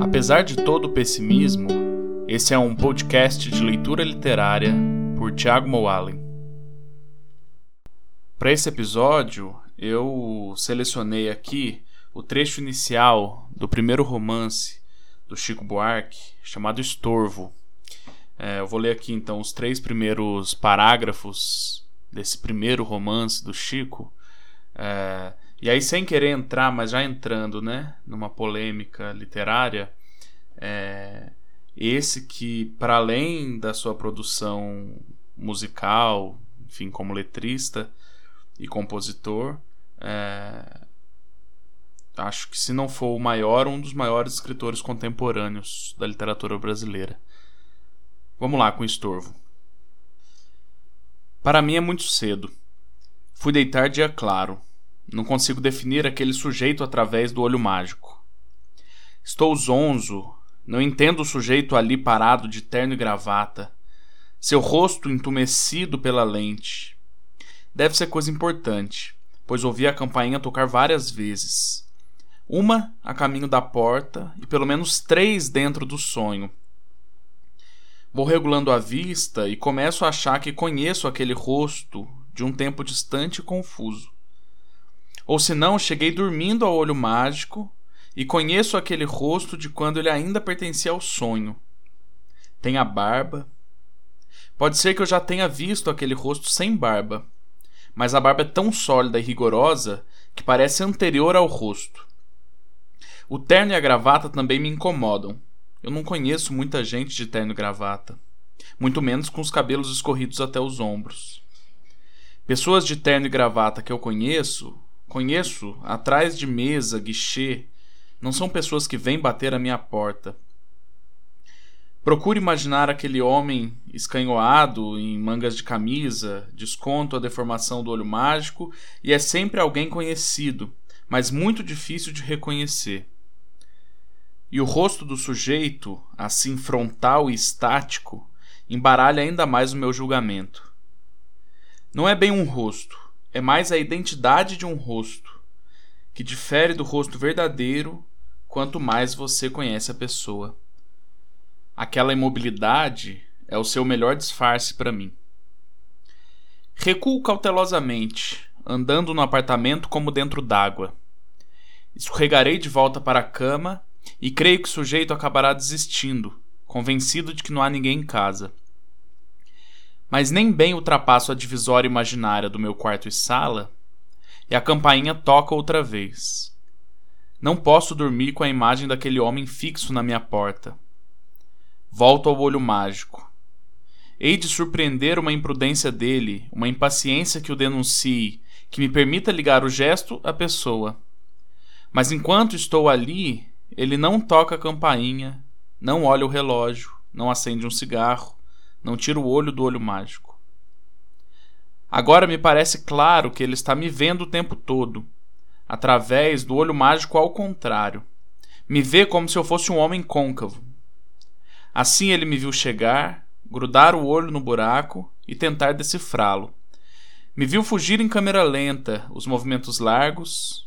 Apesar de todo o pessimismo, esse é um podcast de leitura literária por Tiago Moalen. Para esse episódio, eu selecionei aqui o trecho inicial do primeiro romance do Chico Buarque, chamado Estorvo. É, eu vou ler aqui então os três primeiros parágrafos desse primeiro romance do Chico. É, e aí, sem querer entrar, mas já entrando, né, numa polêmica literária, é, esse que, para além da sua produção musical, enfim, como letrista e compositor, é, acho que se não for o maior, um dos maiores escritores contemporâneos da literatura brasileira. Vamos lá com o estorvo. Para mim é muito cedo. Fui deitar dia claro não consigo definir aquele sujeito através do olho mágico. Estou zonzo, não entendo o sujeito ali parado de terno e gravata, seu rosto entumecido pela lente. Deve ser coisa importante, pois ouvi a campainha tocar várias vezes. Uma a caminho da porta e pelo menos três dentro do sonho. Vou regulando a vista e começo a achar que conheço aquele rosto de um tempo distante e confuso. Ou se não, cheguei dormindo ao olho mágico e conheço aquele rosto de quando ele ainda pertencia ao sonho. Tem a barba. Pode ser que eu já tenha visto aquele rosto sem barba, mas a barba é tão sólida e rigorosa que parece anterior ao rosto. O terno e a gravata também me incomodam. Eu não conheço muita gente de terno e gravata, muito menos com os cabelos escorridos até os ombros. Pessoas de terno e gravata que eu conheço Conheço, atrás de mesa, guichê, não são pessoas que vêm bater a minha porta. Procure imaginar aquele homem escanhoado em mangas de camisa, desconto a deformação do olho mágico, e é sempre alguém conhecido, mas muito difícil de reconhecer. E o rosto do sujeito, assim frontal e estático, embaralha ainda mais o meu julgamento. Não é bem um rosto, é mais a identidade de um rosto, que difere do rosto verdadeiro quanto mais você conhece a pessoa. Aquela imobilidade é o seu melhor disfarce para mim. Recuo cautelosamente, andando no apartamento como dentro d'água. Escorregarei de volta para a cama e creio que o sujeito acabará desistindo, convencido de que não há ninguém em casa mas nem bem ultrapasso a divisória imaginária do meu quarto e sala, e a campainha toca outra vez. Não posso dormir com a imagem daquele homem fixo na minha porta. Volto ao olho mágico. Hei de surpreender uma imprudência dele, uma impaciência que o denuncie, que me permita ligar o gesto à pessoa. Mas enquanto estou ali, ele não toca a campainha, não olha o relógio, não acende um cigarro, não tira o olho do olho mágico. Agora me parece claro que ele está me vendo o tempo todo, através do olho mágico ao contrário. Me vê como se eu fosse um homem côncavo. Assim ele me viu chegar, grudar o olho no buraco e tentar decifrá-lo. Me viu fugir em câmera lenta, os movimentos largos.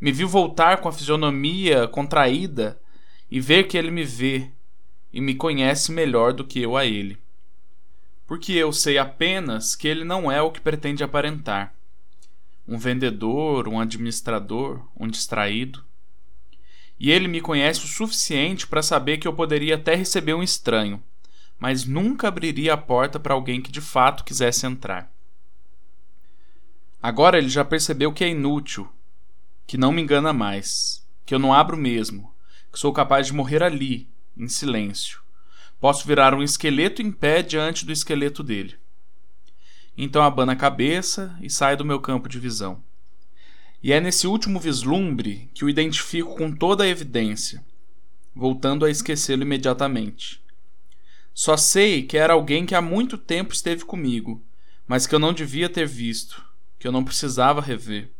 Me viu voltar com a fisionomia contraída e ver que ele me vê e me conhece melhor do que eu a ele porque eu sei apenas que ele não é o que pretende aparentar. Um vendedor, um administrador, um distraído. E ele me conhece o suficiente para saber que eu poderia até receber um estranho, mas nunca abriria a porta para alguém que de fato quisesse entrar. Agora ele já percebeu que é inútil, que não me engana mais, que eu não abro mesmo, que sou capaz de morrer ali, em silêncio Posso virar um esqueleto em pé diante do esqueleto dele. Então abana a cabeça e sai do meu campo de visão. E é nesse último vislumbre que o identifico com toda a evidência, voltando a esquecê-lo imediatamente. Só sei que era alguém que há muito tempo esteve comigo, mas que eu não devia ter visto, que eu não precisava rever,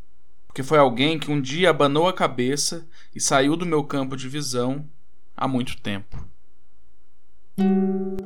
porque foi alguém que um dia abanou a cabeça e saiu do meu campo de visão há muito tempo. Música